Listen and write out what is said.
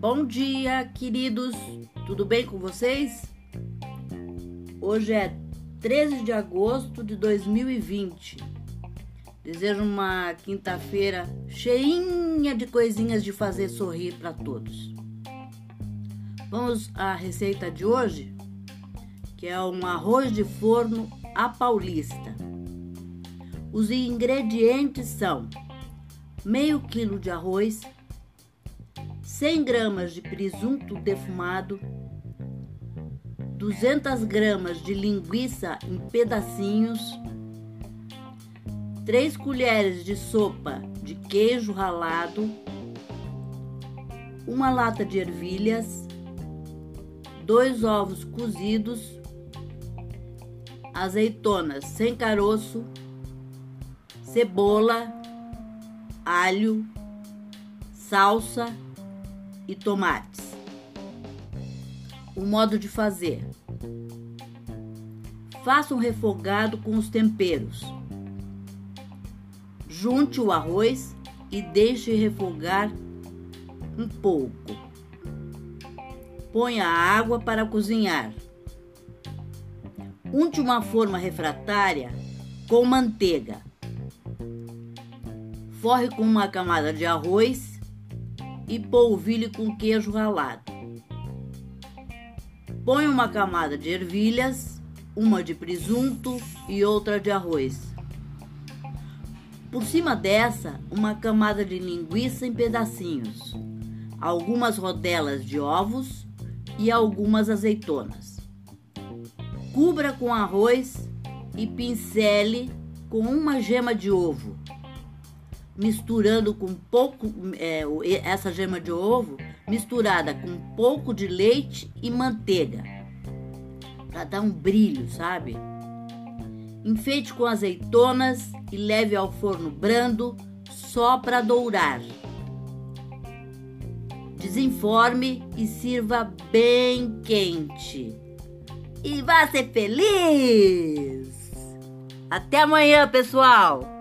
Bom dia, queridos. Tudo bem com vocês? Hoje é 13 de agosto de 2020. Desejo uma quinta-feira cheinha de coisinhas de fazer sorrir para todos. Vamos à receita de hoje, que é um arroz de forno à paulista. Os ingredientes são meio quilo de arroz, 100 gramas de presunto defumado, 200 gramas de linguiça em pedacinhos, 3 colheres de sopa de queijo ralado, uma lata de ervilhas, dois ovos cozidos, azeitonas sem caroço, cebola, alho, salsa e tomates. O modo de fazer: faça um refogado com os temperos. Junte o arroz e deixe refogar um pouco. Ponha a água para cozinhar. Unte uma forma refratária com manteiga. Forre com uma camada de arroz e polvilhe com queijo ralado. Põe uma camada de ervilhas, uma de presunto e outra de arroz. Por cima dessa, uma camada de linguiça em pedacinhos, algumas rodelas de ovos e algumas azeitonas. Cubra com arroz e pincele com uma gema de ovo misturando com pouco é, essa gema de ovo misturada com um pouco de leite e manteiga para dar um brilho, sabe? Enfeite com azeitonas e leve ao forno brando só para dourar. Desenforme e sirva bem quente. E vá ser feliz! Até amanhã, pessoal!